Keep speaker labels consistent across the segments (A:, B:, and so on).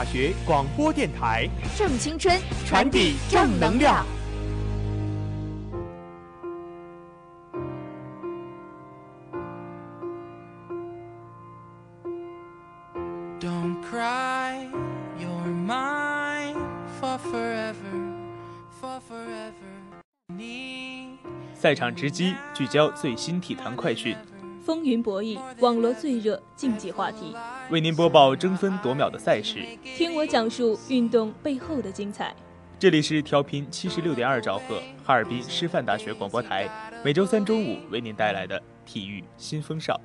A: 大学广播电台，
B: 正青春，
A: 传递正能量。
C: Don't cry, you're mine for forever, for forever. Need
D: 赛场直击，聚焦最新体坛快讯，
E: 风云博弈，网络最热竞技话题，
D: 为您播报争分夺秒的赛事。
E: 听我讲述运动背后的精彩。
D: 这里是调频七十六点二兆赫，哈尔滨师范大学广播台，每周三、周五为您带来的体育新风尚。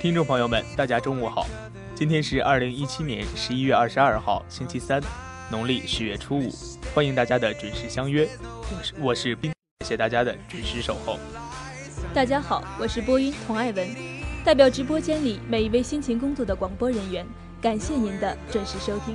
D: 听众朋友们，大家中午好，今天是二零一七年十一月二十二号，星期三，农历十月初五，欢迎大家的准时相约，我是我是冰，谢谢大家的准时守候。
E: 大家好，我是播音童爱文，代表直播间里每一位辛勤工作的广播人员，感谢您的准时收听。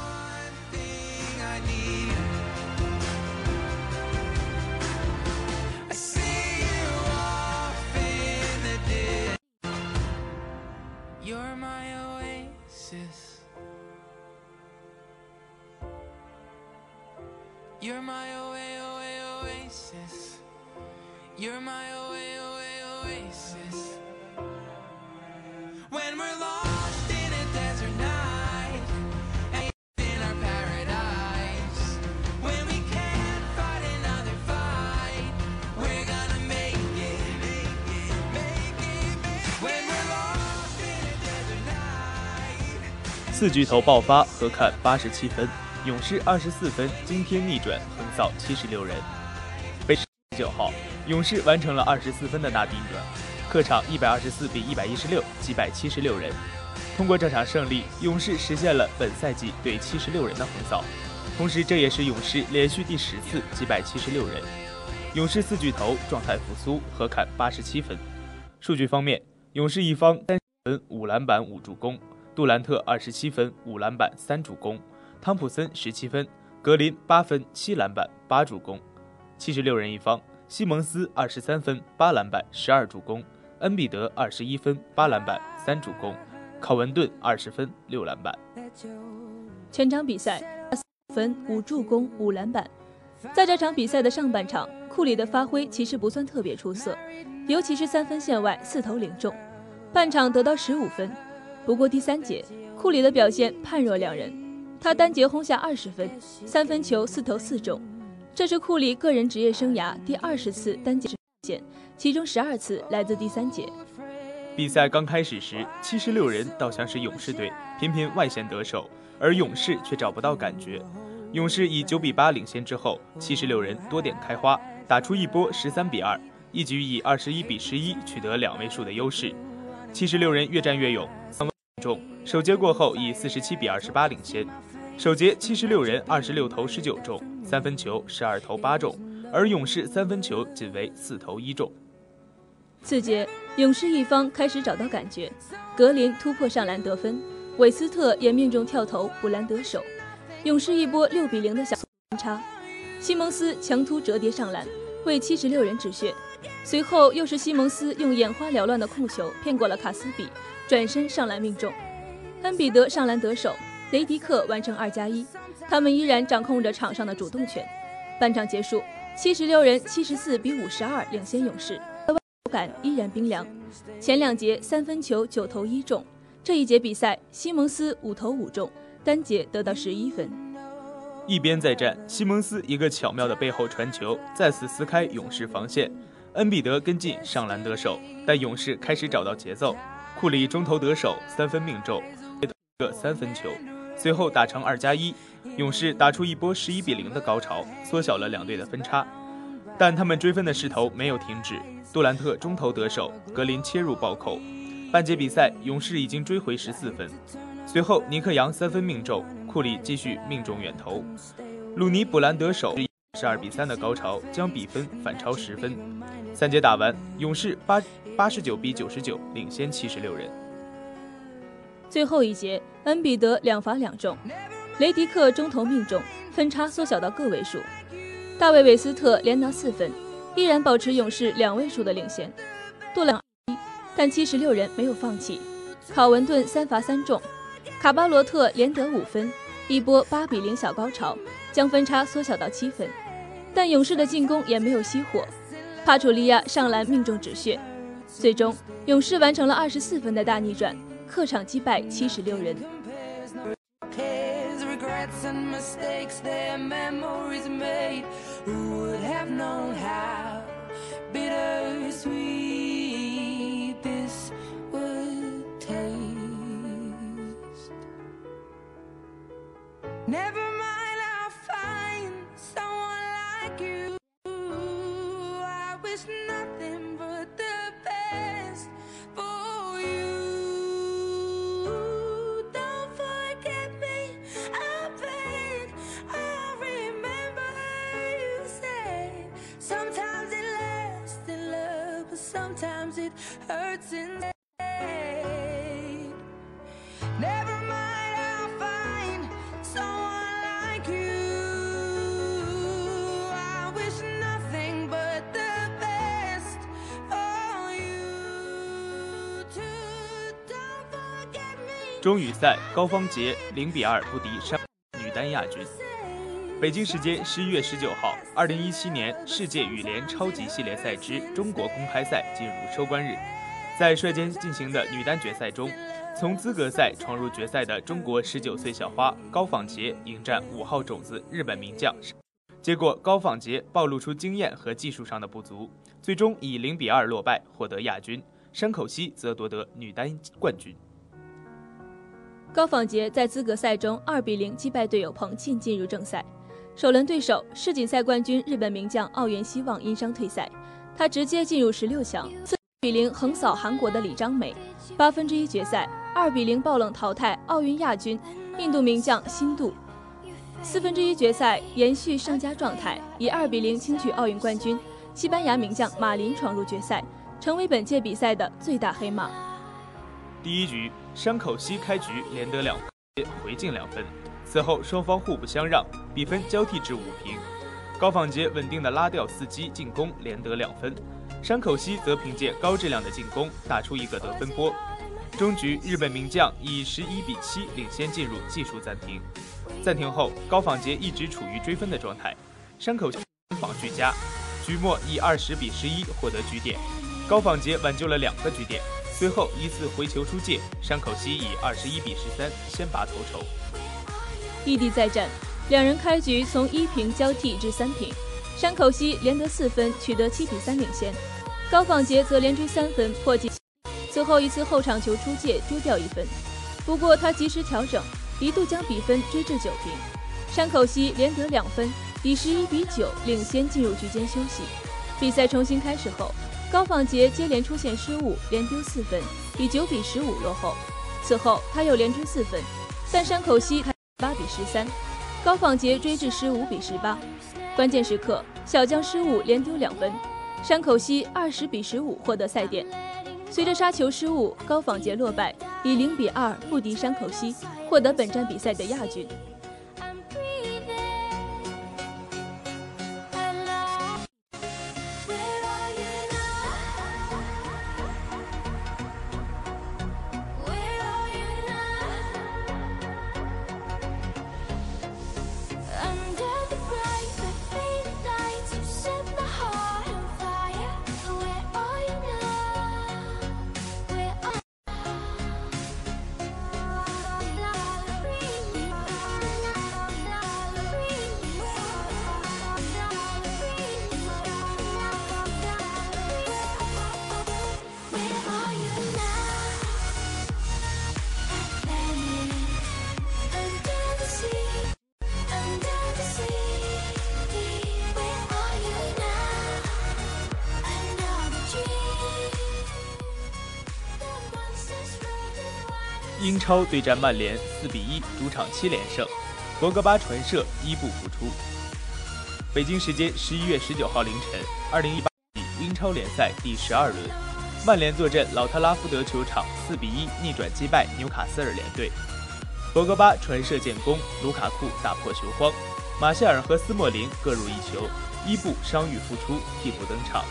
D: 四巨头爆发，合砍八十七分，勇士二十四分惊天逆转，横扫七十六人。北十九号，勇士完成了二十四分的大逆转，客场一百二十四比一百一十六击败七十六人。通过这场胜利，勇士实现了本赛季对七十六人的横扫，同时这也是勇士连续第十次击败七十六人。勇士四巨头状态复苏，合砍八十七分。数据方面，勇士一方三分五篮板五助攻，杜兰特二十七分五篮板三助攻，汤普森十七分，格林八分七篮板八助攻。七十六人一方，西蒙斯二十三分八篮板十二助攻，恩比德二十一分八篮板三助攻，考文顿二十分六篮板。
E: 全场比赛分五助攻五篮板。在这场比赛的上半场，库里的发挥其实不算特别出色，尤其是三分线外四投零中，半场得到十五分。不过第三节，库里的表现判若两人，他单节轰下二十分，三分球四投四中，这是库里个人职业生涯第二十次单节实现，其中十二次来自第三节。
D: 比赛刚开始时，七十六人倒像是勇士队频频外线得手，而勇士却找不到感觉。勇士以九比八领先之后，七十六人多点开花，打出一波十三比二，一举以二十一比十一取得两位数的优势。七十六人越战越勇，中，首节过后以四十七比二十八领先。首节七十六人二十六投十九中，三分球十二投八中，而勇士三分球仅为四投一中。
E: 次节，勇士一方开始找到感觉，格林突破上篮得分，韦斯特也命中跳投补篮得手。勇士一波六比零的小分差，西蒙斯强突折叠上篮，为七十六人止血。随后又是西蒙斯用眼花缭乱的控球骗过了卡斯比，转身上篮命中。恩比德上篮得手，雷迪克完成二加一，他们依然掌控着场上的主动权。半场结束，七十六人七十四比五十二领先勇士，手感依然冰凉。前两节三分球九投一中，这一节比赛西蒙斯五投五中。单节得到十一分。
D: 一边再战，西蒙斯一个巧妙的背后传球，再次撕开勇士防线。恩比德跟进上篮得手，但勇士开始找到节奏。库里中投得手，三分命中，个三分球，随后打成二加一。勇士打出一波十一比零的高潮，缩小了两队的分差。但他们追分的势头没有停止。杜兰特中投得手，格林切入暴扣。半节比赛，勇士已经追回十四分。随后，尼克杨三分命中，库里继续命中远投，鲁尼补篮得手，十二比三的高潮将比分反超十分。三节打完，勇士八八十九比九十九领先七十六人。
E: 最后一节，恩比德两罚两中，雷迪克中投命中，分差缩小到个位数。大卫韦斯特连拿四分，依然保持勇士两位数的领先。杜兰一，但七十六人没有放弃，考文顿三罚三中。卡巴罗特连得五分，一波八比零小高潮，将分差缩小到七分。但勇士的进攻也没有熄火，帕楚利亚上篮命中止血。最终，勇士完成了二十四分的大逆转，客场击败七十六人。
C: Never
D: 中羽赛，高方杰零比二不敌山女单亚军。北京时间十一月十九号，二零一七年世界羽联超级系列赛之中国公开赛进入收官日。在率先进行的女单决赛中，从资格赛闯入决赛的中国十九岁小花高仿杰迎战五号种子日本名将，结果高仿杰暴露出经验和技术上的不足，最终以零比二落败，获得亚军。山口茜则夺得女单冠军。
E: 高仿杰在资格赛中二比零击败队友彭庆，进入正赛。首轮对手世锦赛冠军日本名将奥原希望因伤退赛，他直接进入十六强，四比零横扫韩国的李章美。八分之一决赛二比零爆冷淘汰奥运亚军印度名将辛杜。四分之一决赛延续上佳状态，以二比零轻取奥运冠军西班牙名将马林闯入决赛，成为本届比赛的最大黑马。
D: 第一局，山口西开局连得两分，回敬两分，此后双方互不相让，比分交替至五平。高仿杰稳定的拉掉伺机进攻，连得两分。山口西则凭借高质量的进攻打出一个得分波。终局，日本名将以十一比七领先进入技术暂停。暂停后，高仿杰一直处于追分的状态，山口攻防俱佳，局末以二十比十一获得局点。高仿杰挽救了两个局点，最后一次回球出界，山口西以二十一比十三先拔头筹。
E: 异地再战。两人开局从一平交替至三平，山口西连得四分，取得七比三领先。高仿杰则连追三分破纪，录，最后一次后场球出界丢掉一分，不过他及时调整，一度将比分追至九平。山口西连得两分，以十一比九领先进入局间休息。比赛重新开始后，高仿杰接连出现失误，连丢四分，以九比十五落后。此后他又连追四分，但山口西八比十三。高仿杰追至十五比十八，关键时刻小将失误连丢两分，山口西二十比十五获得赛点。随着杀球失误，高仿杰落败，以零比二不敌山口西，获得本站比赛的亚军。
D: 超对战曼联，四比一主场七连胜，博格巴传射伊布复出。北京时间十一月十九号凌晨，二零一八英超联赛第十二轮，曼联坐镇老特拉福德球场，四比一逆转击败纽卡斯尔联队。博格巴传射建功，卢卡库打破球荒，马歇尔和斯莫林各入一球，伊布伤愈复出替补登场。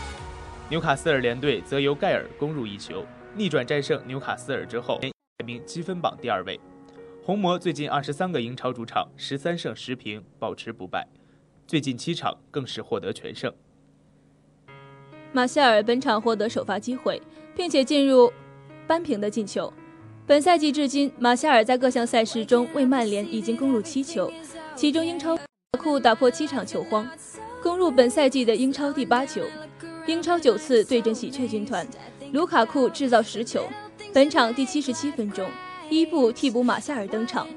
D: 纽卡斯尔联队则由盖尔攻入一球，逆转战胜纽卡斯尔之后。积分榜第二位，红魔最近二十三个英超主场十三胜十平，保持不败，最近七场更是获得全胜。
E: 马夏尔本场获得首发机会，并且进入扳平的进球。本赛季至今，马夏尔在各项赛事中为曼联已经攻入七球，其中英超库打破七场球荒，攻入本赛季的英超第八球。英超九次对阵喜鹊军团，卢卡库制造十球。本场第七十七分钟，伊布替补马夏尔登场。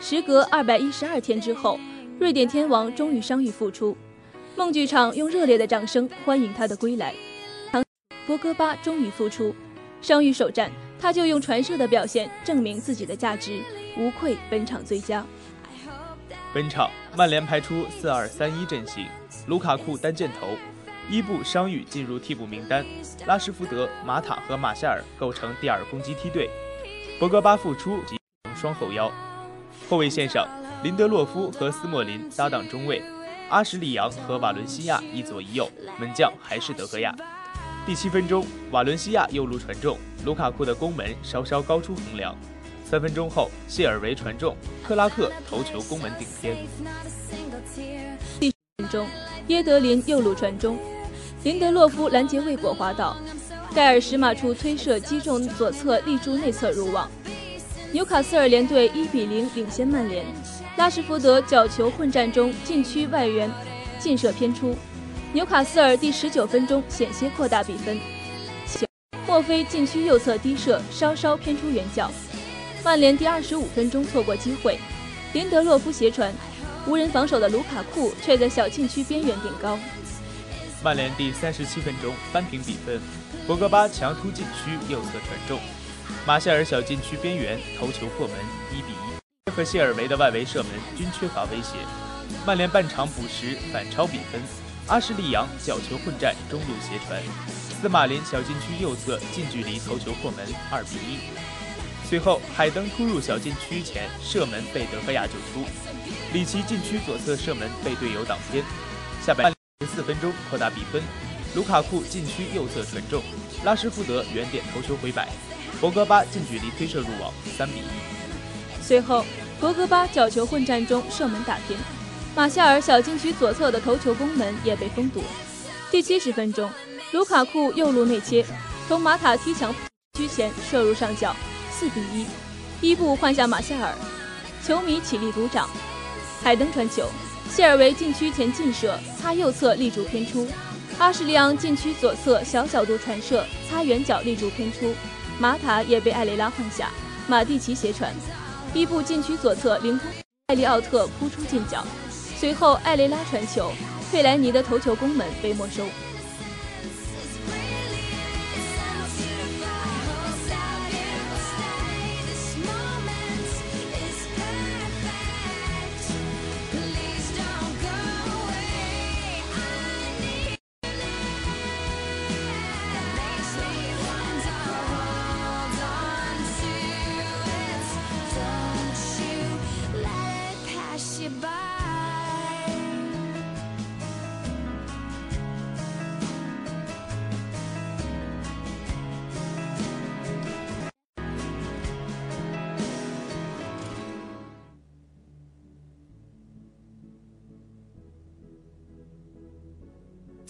E: 时隔二百一十二天之后，瑞典天王终于伤愈复出，梦剧场用热烈的掌声欢迎他的归来。唐博格巴终于复出，伤愈首战他就用传射的表现证明自己的价值，无愧本场最佳。
D: 本场曼联排出四二三一阵型，卢卡库单箭头。伊布伤愈进入替补名单，拉什福德、马塔和马夏尔构成第二攻击梯队，博格巴复出及双后腰。后卫线上，林德洛夫和斯莫林搭档中卫，阿什利杨和瓦伦西亚一左一右，门将还是德赫亚。第七分钟，瓦伦西亚右路传中，卢卡库的攻门稍稍高出横梁。三分钟后，谢尔维传中，克拉克头球攻门顶偏。
E: 第十分钟，耶德林右路传中。林德洛夫拦截未果滑倒，盖尔什马处推射击中左侧立柱内侧入网。纽卡斯尔联队一比零领先曼联。拉什福德角球混战中禁区外缘劲射偏出，纽卡斯尔第十九分钟险些扩大比分。莫非禁区右侧低射稍稍偏出远角，曼联第二十五分钟错过机会，林德洛夫斜传，无人防守的卢卡库却在小禁区边缘顶高。
D: 曼联第三十七分钟扳平比分，博格巴强突禁区右侧传中，马夏尔小禁区边缘头球破门，一比一。和谢尔维的外围射门均缺乏威胁，曼联半场补时反超比分，阿什利杨角球混战中路斜传，斯马林小禁区右侧近距离头球破门，二比一。随后，海登突入小禁区前射门被德赫亚救出，里奇禁区左侧射门被队友挡偏。下半四分钟扩大比分，卢卡库禁区右侧传中，拉什福德远点头球回摆，博格巴近距离推射入网，三比一。
E: 随后，博格巴角球混战中射门打偏，马夏尔小禁区左侧的头球攻门也被封堵。第七十分钟，卢卡库右路内切，从马塔踢墙区前射入上角，四比一。伊布换下马夏尔，球迷起立鼓掌。海登传球，谢尔维禁区前劲射，擦右侧立柱偏出；阿什利昂禁区左侧小角度传射，擦远角立柱偏出。马塔也被埃雷拉换下，马蒂奇斜传。伊布禁区左侧凌空，艾利奥特扑出近角，随后艾雷拉传球，费莱尼的头球攻门被没收。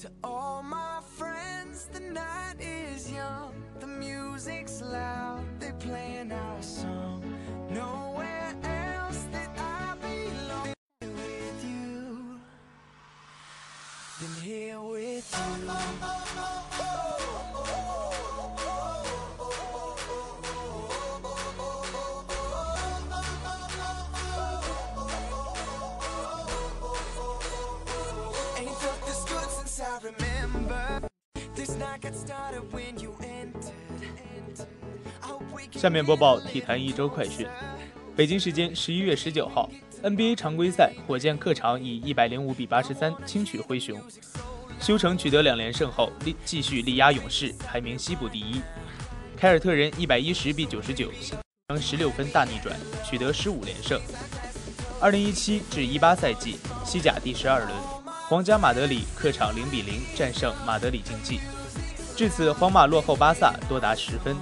C: To all my friends, the night is young, the music's loud, they're playing our song. Nowhere else that I belong with you than here with you.
D: 下面播报体坛一周快讯。北京时间十一月十九号，NBA 常规赛，火箭客场以一百零五比八十三轻取灰熊。休城取得两连胜后，力继续力压勇士，排名西部第一。凯尔特人一百一十比九十九将十六分大逆转，取得十五连胜。二零一七至一八赛季西甲第十二轮，皇家马德里客场零比零战胜马德里竞技，至此皇马落后巴萨多达十分。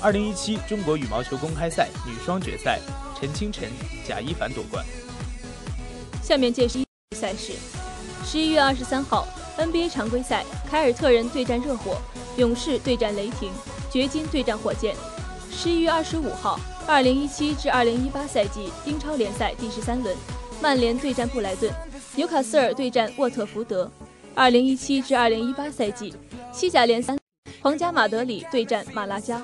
D: 二零一七中国羽毛球公开赛女双决赛，陈清晨、贾一凡夺冠。
E: 下面介绍赛事：十一月二十三号 NBA 常规赛，凯尔特人对战热火，勇士对战雷霆，掘金对战火箭。十一月二十五号，二零一七至二零一八赛季英超联赛第十三轮，曼联对战布莱顿，纽卡斯尔对战沃特福德。二零一七至二零一八赛季西甲联赛，皇家马德里对战马拉加。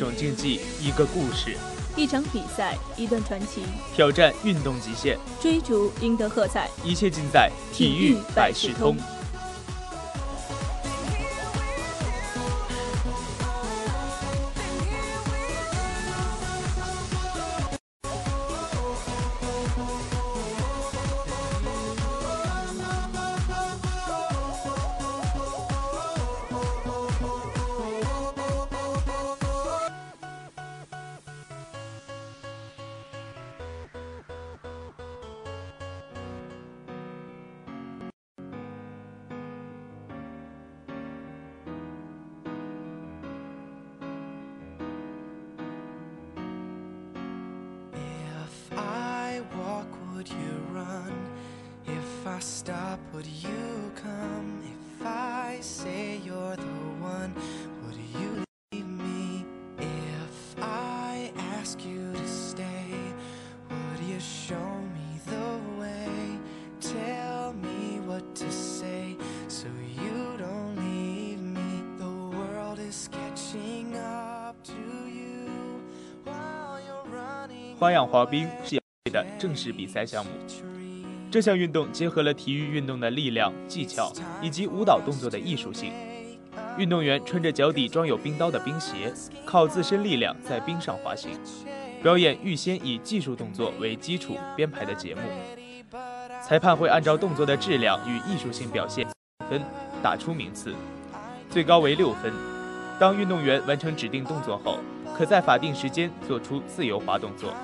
D: 种竞技，一个故事，
E: 一场比赛，一段传奇，
D: 挑战运动极限，
E: 追逐赢得喝彩。
D: 一切尽在体育百事通。
C: stop, would you come? If I say you're the one, would you leave me? If I ask you to stay, would you show me the way? Tell me what to say so you don't leave me. The world is catching up to you while you're running.
D: 花样滑冰是亚运会的正式比赛项目。 这项运动结合了体育运动的力量、技巧以及舞蹈动作的艺术性。运动员穿着脚底装有冰刀的冰鞋，靠自身力量在冰上滑行，表演预先以技术动作为基础编排的节目。裁判会按照动作的质量与艺术性表现分打出名次，最高为六分。当运动员完成指定动作后，可在法定时间做出自由滑动作。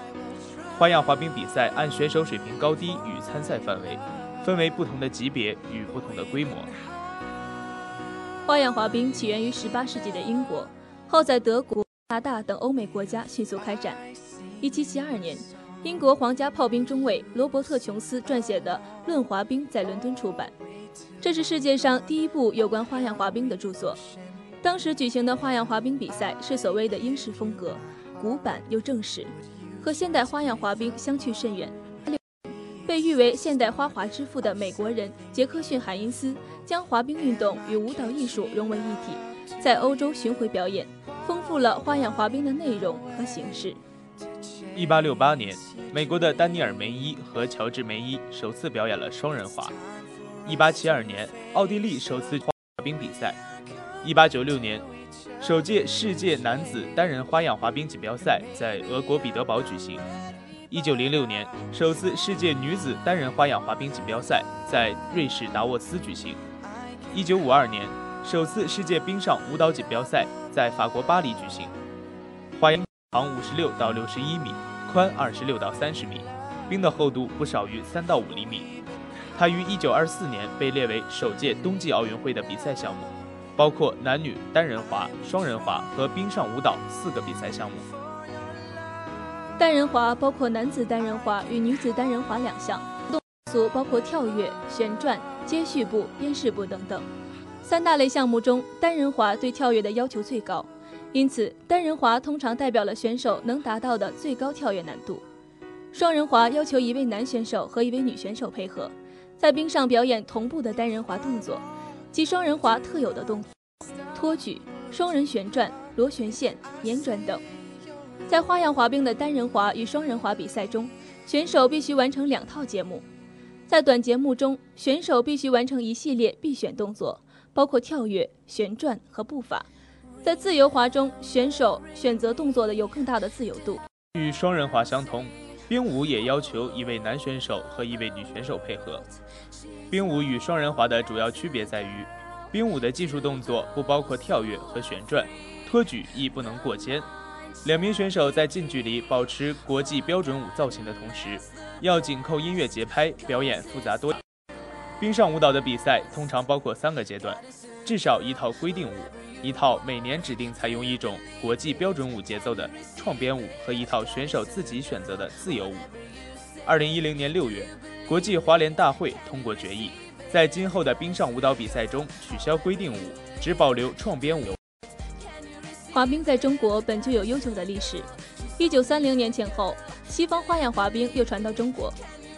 D: 花样滑冰比赛按选手水平高低与参赛范围，分为不同的级别与不同的规模。
E: 花样滑冰起源于18世纪的英国，后在德国、加拿大等欧美国家迅速开展。1772年，英国皇家炮兵中尉罗伯特·琼斯撰写的《论滑冰》在伦敦出版，这是世界上第一部有关花样滑冰的著作。当时举行的花样滑冰比赛是所谓的英式风格，古板又正式。和现代花样滑冰相去甚远。被誉为现代花滑之父的美国人杰克逊·海因斯将滑冰运动与舞蹈艺术融为一体，在欧洲巡回表演，丰富了花样滑冰的内容和形式。
D: 一八六八年，美国的丹尼尔·梅伊和乔治·梅伊首次表演了双人滑。一八七二年，奥地利首次滑冰比赛。一八九六年。首届世界男子单人花样滑冰锦标赛在俄国彼得堡举行。一九零六年，首次世界女子单人花样滑冰锦标赛在瑞士达沃斯举行。一九五二年，首次世界冰上舞蹈锦标赛在法国巴黎举行。花样长五十六到六十一米，宽二十六到三十米，冰的厚度不少于三到五厘米。它于一九二四年被列为首届冬季奥运会的比赛项目。包括男女单人滑、双人滑和冰上舞蹈四个比赛项目。
E: 单人滑包括男子单人滑与女子单人滑两项，动作包括跳跃、旋转、接续步、鞭式步等等。三大类项目中，单人滑对跳跃的要求最高，因此单人滑通常代表了选手能达到的最高跳跃难度。双人滑要求一位男选手和一位女选手配合，在冰上表演同步的单人滑动作。及双人滑特有的动作，托举、双人旋转、螺旋线、碾转等。在花样滑冰的单人滑与双人滑比赛中，选手必须完成两套节目。在短节目中，选手必须完成一系列必选动作，包括跳跃、旋转和步伐。在自由滑中，选手选择动作的有更大的自由度。
D: 与双人滑相同，冰舞也要求一位男选手和一位女选手配合。冰舞与双人滑的主要区别在于，冰舞的技术动作不包括跳跃和旋转，托举亦不能过肩。两名选手在近距离保持国际标准舞造型的同时，要紧扣音乐节拍，表演复杂多。冰上舞蹈的比赛通常包括三个阶段，至少一套规定舞，一套每年指定采用一种国际标准舞节奏的创编舞和一套选手自己选择的自由舞。二零一零年六月。国际滑联大会通过决议，在今后的冰上舞蹈比赛中取消规定舞，只保留创编舞。
E: 滑冰在中国本就有悠久的历史。一九三零年前后，西方花样滑冰又传到中国，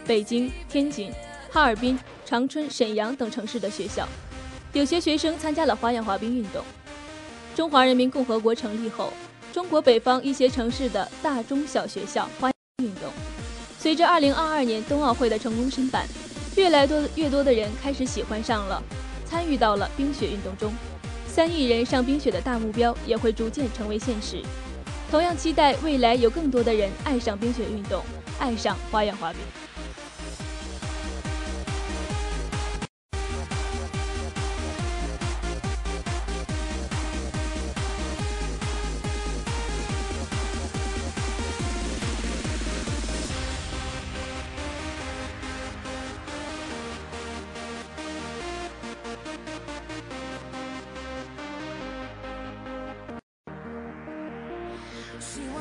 E: 北京、天津、哈尔滨、长春、沈阳等城市的学校，有些学生参加了花样滑冰运动。中华人民共和国成立后，中国北方一些城市的大中小学校花样运动。随着2022年冬奥会的成功申办，越来多越多的人开始喜欢上了，参与到了冰雪运动中。三亿人上冰雪的大目标也会逐渐成为现实。同样期待未来有更多的人爱上冰雪运动，爱上花样滑冰。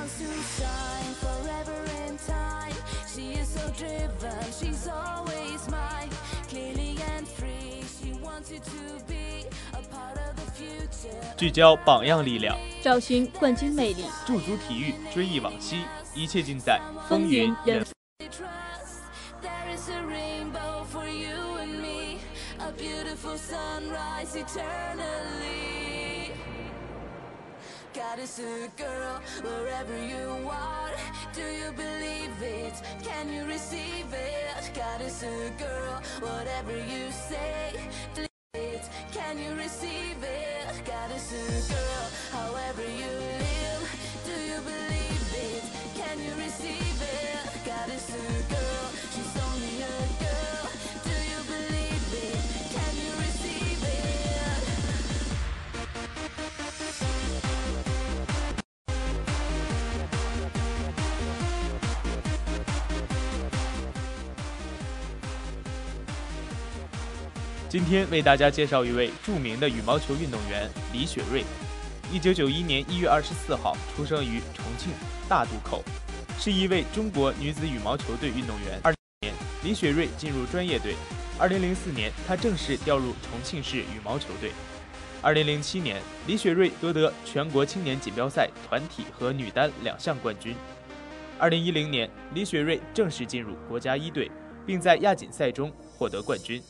F: Wants to shine forever in time. She is so driven, she's always mine. clearly and free. She wanted to be a part of the future.
D: 聚焦榜样力量，
E: 找寻冠军魅力，
D: 驻足体育，追忆往昔，一切尽在
E: 风云
D: 云
E: 人
D: 人。
F: Trust there is a rainbow for you and me, a beautiful sunrise eternally. God is a girl wherever you are. Do you believe it? Can you receive it? God is a girl, whatever you say. believe it. Can you receive it? God is a girl, however you
D: 今天为大家介绍一位著名的羽毛球运动员李雪芮。一九九一年一月二十四号出生于重庆大渡口，是一位中国女子羽毛球队运动员。二年，李雪芮进入专业队。二零零四年，她正式调入重庆市羽毛球队。二零零七年，李雪芮夺得全国青年锦标赛团体和女单两项冠军。二零一零年，李雪芮正式进入国家一队，并在亚锦赛中获得冠军。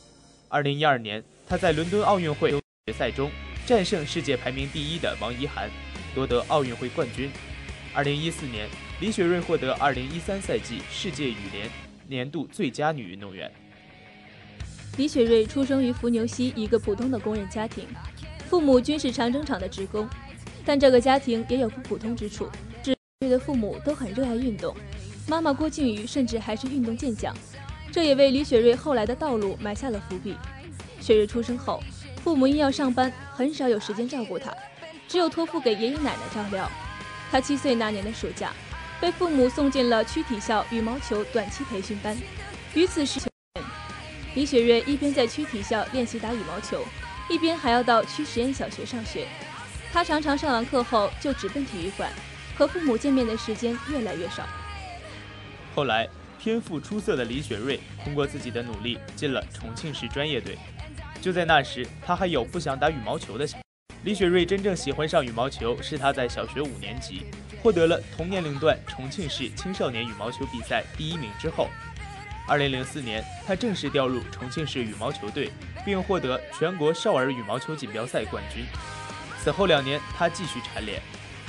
D: 二零一二年，她在伦敦奥运会决赛中战胜世界排名第一的王怡涵，夺得奥运会冠军。二零一四年，李雪芮获得二零一三赛季世界羽联年度最佳女运动员。
E: 李雪芮出生于伏牛溪一个普通的工人家庭，父母均是长征厂的职工，但这个家庭也有不普通之处。李雪芮的父母都很热爱运动，妈妈郭靖宇甚至还是运动健将，这也为李雪芮后来的道路埋下了伏笔。雪芮出生后，父母因要上班，很少有时间照顾她，只有托付给爷爷奶奶照料。她七岁那年的暑假，被父母送进了区体校羽毛球短期培训班，于此时。李雪芮一边在区体校练习打羽毛球，一边还要到区实验小学上学。她常常上完课后就直奔体育馆，和父母见面的时间越来越少。
D: 后来，天赋出色的李雪芮通过自己的努力进了重庆市专业队。就在那时，她还有不想打羽毛球的想。李雪芮真正喜欢上羽毛球是她在小学五年级获得了同年龄段重庆市青少年羽毛球比赛第一名之后。二零零四年，她正式调入重庆市羽毛球队，并获得全国少儿羽毛球锦标赛冠军。此后两年，她继续蝉联。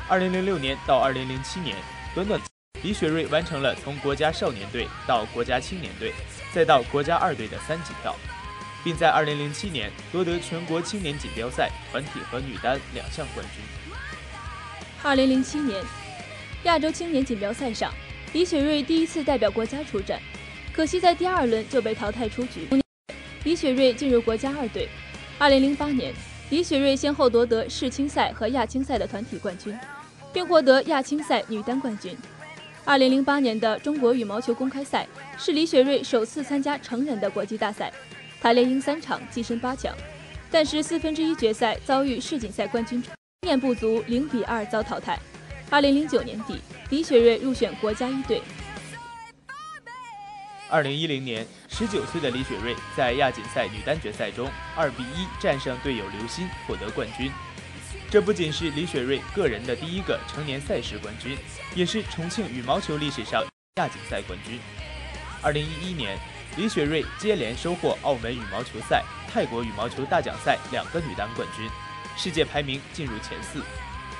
D: 二零零六年到二零零七年，短短李雪芮完成了从国家少年队到国家青年队，再到国家二队的三级跳，并在二零零七年夺得全国青年锦标赛团体和女单两项冠军。
E: 二零零七年，亚洲青年锦标赛上，李雪芮第一次代表国家出战，可惜在第二轮就被淘汰出局。李雪芮进入国家二队。二零零八年，李雪芮先后夺得世青赛和亚青赛的团体冠军，并获得亚青赛女单冠军。二零零八年的中国羽毛球公开赛是李雪芮首次参加成人的国际大赛，她连赢三场，跻身八强，但是四分之一决赛遭遇世锦赛冠军经验不足，零比二遭淘汰。二零零九年底，李雪芮入选国家一队。
D: 二零一零年，十九岁的李雪芮在亚锦赛女单决赛中二比一战胜队友刘鑫，获得冠军。这不仅是李雪芮个人的第一个成年赛事冠军，也是重庆羽毛球历史上亚锦赛冠军。二零一一年，李雪芮接连收获澳门羽毛球赛、泰国羽毛球大奖赛两个女单冠军，世界排名进入前四。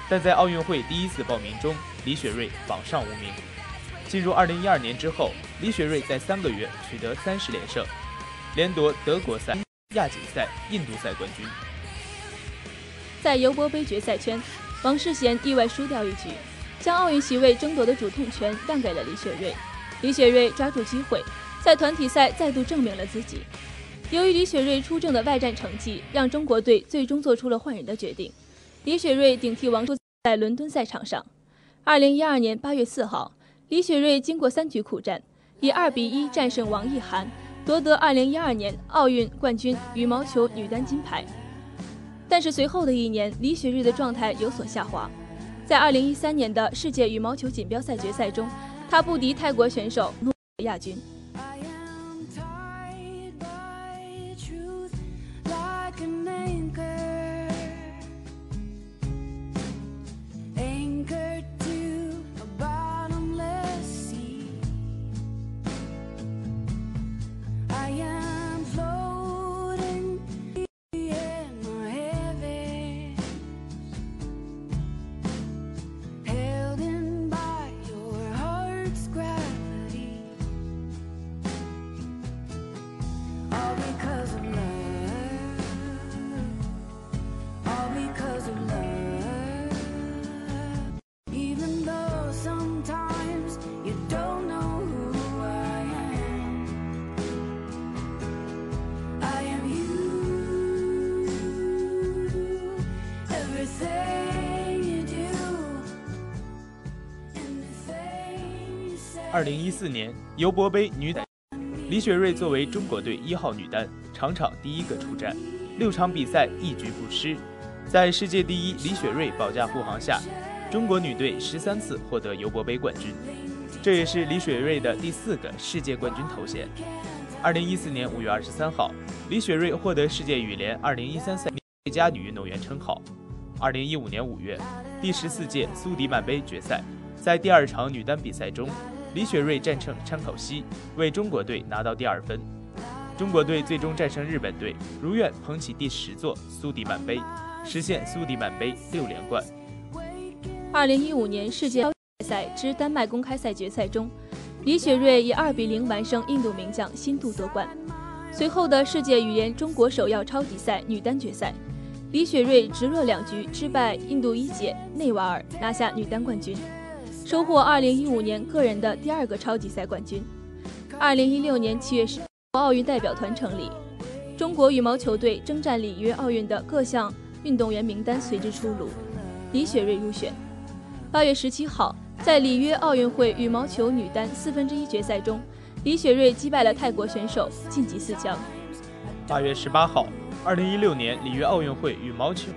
D: 但在奥运会第一次报名中，李雪芮榜上无名。进入二零一二年之后，李雪芮在三个月取得三十连胜，连夺德国赛、亚锦赛、印度赛冠军。
E: 在尤伯杯决赛圈，王世贤意外输掉一局，将奥运席位争夺的主动权让给了李雪芮。李雪芮抓住机会，在团体赛再度证明了自己。由于李雪芮出征的外战成绩，让中国队最终做出了换人的决定。李雪芮顶替王舒在伦敦赛场上。二零一二年八月四号，李雪芮经过三局苦战，以二比一战胜王艺涵，夺得二零一二年奥运冠军羽毛球女单金牌。但是随后的一年，李雪芮的状态有所下滑。在2013年的世界羽毛球锦标赛决赛中，她不敌泰国选手诺亚军。
D: 二零一四年尤伯杯女单，李雪芮作为中国队一号女单，场场第一个出战，六场比赛一局不失。在世界第一李雪芮保驾护航下，中国女队十三次获得尤伯杯冠军，这也是李雪芮的第四个世界冠军头衔。二零一四年五月二十三号，李雪芮获得世界羽联二零一三赛最佳女运动员称号。二零一五年五月，第十四届苏迪曼杯决赛，在第二场女单比赛中，李雪芮战胜川口西，为中国队拿到第二分。中国队最终战胜日本队，如愿捧起第十座苏迪曼杯，实现苏迪曼杯六连冠。
E: 二零一五年世界赛之丹麦公开赛决赛中，李雪芮以二比零完胜印度名将辛杜夺冠。随后的世界羽联中国首要超级赛女单决赛。李雪芮直落两局击败印度一姐内瓦尔，拿下女单冠军，收获2015年个人的第二个超级赛冠军。2016年7月10日，奥运代表团成立，中国羽毛球队征战里约奥运的各项运动员名单随之出炉，李雪芮入选。8月17号，在里约奥运会羽毛球女单四分之一决赛中，李雪芮击败了泰国选手，晋级四强。
D: 8月18号。二零一六年里约奥运会羽毛球，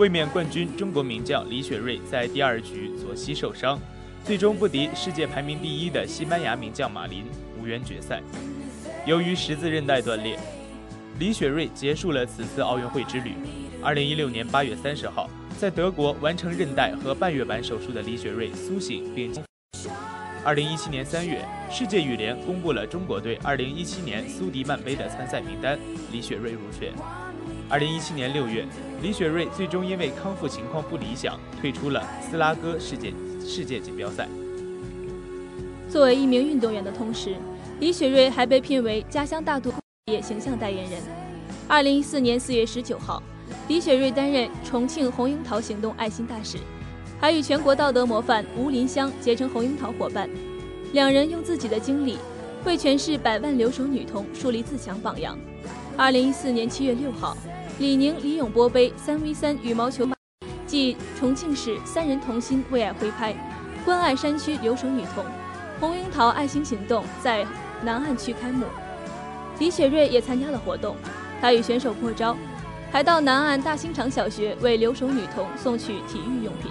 D: 卫冕冠军中国名将李雪芮在第二局左膝受伤，最终不敌世界排名第一的西班牙名将马林，无缘决赛。由于十字韧带断裂，李雪芮结束了此次奥运会之旅。二零一六年八月三十号，在德国完成韧带和半月板手术的李雪芮苏醒并。二零一七年三月，世界羽联公布了中国队二零一七年苏迪曼杯的参赛名单，李雪芮入选。二零一七年六月，李雪芮最终因为康复情况不理想，退出了斯拉戈世界世界锦标赛。
E: 作为一名运动员的同时，李雪芮还被聘为家乡大都业形象代言人。二零一四年四月十九号，李雪芮担任重庆红樱桃行动爱心大使。还与全国道德模范吴林香结成红樱桃伙伴，两人用自己的经历为全市百万留守女童树立自强榜样。二零一四年七月六号，李宁李永波杯三 v 三羽毛球暨重庆市三人同心为爱挥拍，关爱山区留守女童，红樱桃爱心行动在南岸区开幕。李雪芮也参加了活动，她与选手过招，还到南岸大兴场小学为留守女童送去体育用品。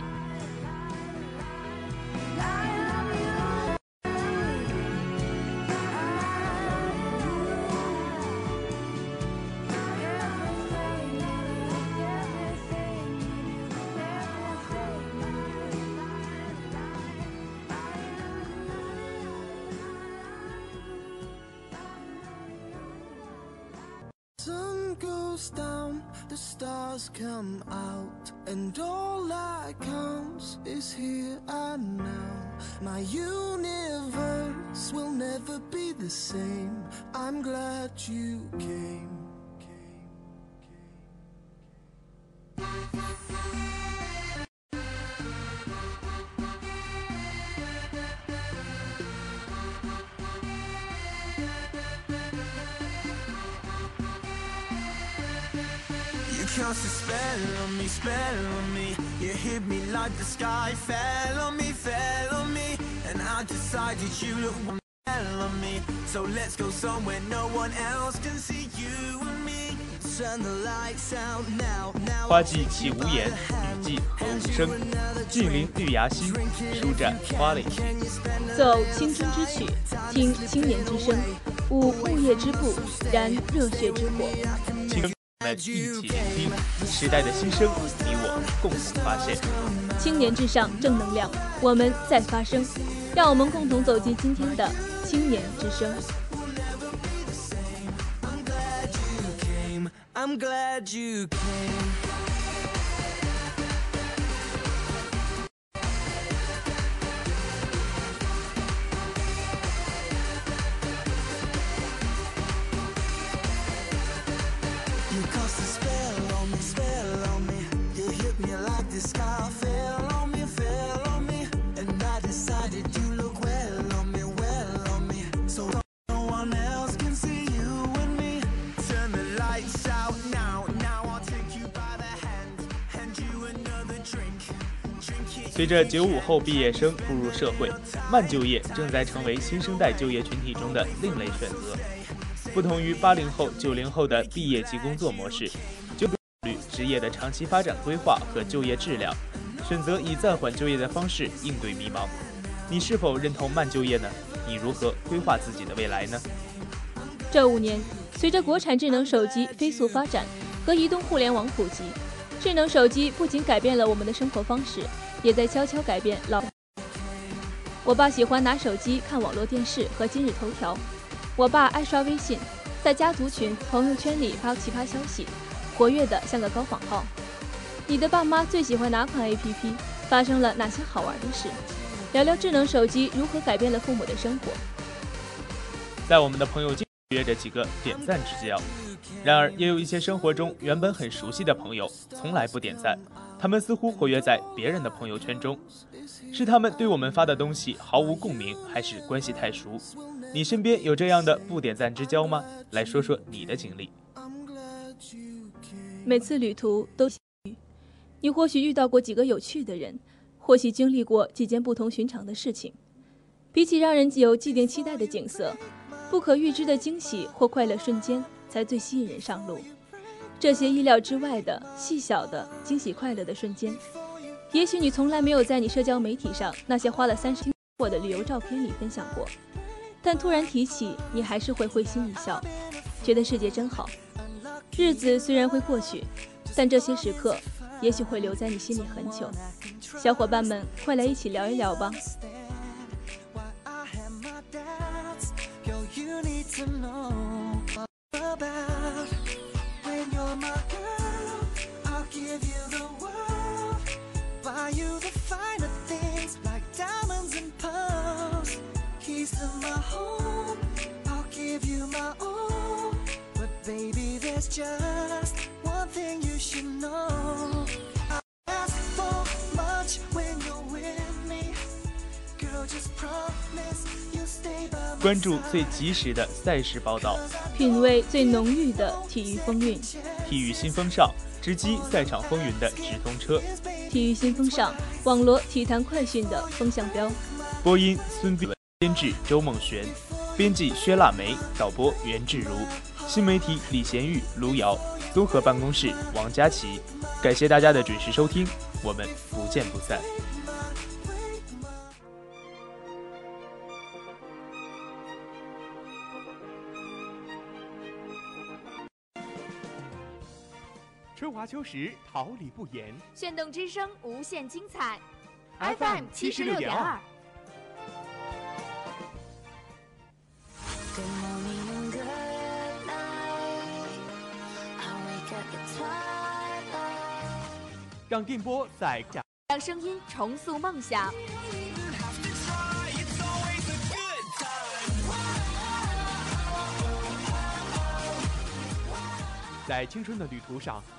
C: My universe will never be the same. I'm glad you came. You cast a spell on me, spell on me You hit me like the sky fell on me, fell on me And I decided you look one fell on me So let's go somewhere no one else can see you and me Turn the lights out now, now
D: 花季起无言，雨季何无声。峻岭绿芽心，舒展花蕾心。
E: 奏青春之曲，听青年之声，舞木叶之步，燃热血之火。
D: 青们一起聆听时代的新声，你我共同发现。
E: 青年至上，正能量，我们在发声，让我们共同走进今天的青年之声。I'm glad you came.
D: 随着九五后毕业生步入社会，慢就业正在成为新生代就业群体中的另类选择。不同于八零后、九零后的毕业即工作模式，就考虑职业的长期发展规划和就业质量，选择以暂缓就业的方式应对迷茫。你是否认同慢就业呢？你如何规划自己的未来呢？
E: 这五年，随着国产智能手机飞速发展和移动互联网普及，智能手机不仅改变了我们的生活方式，也在悄悄改变老。我爸喜欢拿手机看网络电视和今日头条。我爸爱刷微信，在家族群、朋友圈里发奇葩消息，活跃的像个高仿号。你的爸妈最喜欢哪款 APP？发生了哪些好玩的事？聊聊智能手机如何改变了父母的生活。
D: 在我们的朋友圈约着几个点赞之交，然而也有一些生活中原本很熟悉的朋友从来不点赞，他们似乎活跃在别人的朋友圈中。是他们对我们发的东西毫无共鸣，还是关系太熟？你身边有这样的不点赞之交吗？来说说你的经历。
E: 每次旅途都，你或许遇到过几个有趣的人，或许经历过几件不同寻常的事情。比起让人有既定期待的景色，不可预知的惊喜或快乐瞬间才最吸引人上路。这些意料之外的细小的惊喜、快乐的瞬间，也许你从来没有在你社交媒体上那些花了三十天过的旅游照片里分享过。但突然提起，你还是会会心一笑，觉得世界真好。日子虽然会过去，但这些时刻也许会留在你心里很久。小伙伴们，快来一起聊一聊吧。
F: You're my girl, I'll give you the world. Buy you the finer things like diamonds and pearls. Keys to my home, I'll give you my all. But baby, there's just one thing you should know. I ask for much when you're with me.
D: 关注最及时的赛事报道，
E: 品味最浓郁的体育风韵。
D: 体育新风尚，直击赛场风云的直通车。
E: 体育新风尚，网罗体坛快讯的风向标。
D: 播音：孙斌，监制：周梦璇，编辑：薛腊梅，导播：袁志如，新媒体：李贤玉、卢瑶，综合办公室：王佳琪。感谢大家的准时收听，我们不见不散。
A: 时桃李不言，
B: 炫动之声无限精彩。
A: FM 七十六点二。让电波在，
B: 让声音重塑梦想。
A: 在青春的旅途上。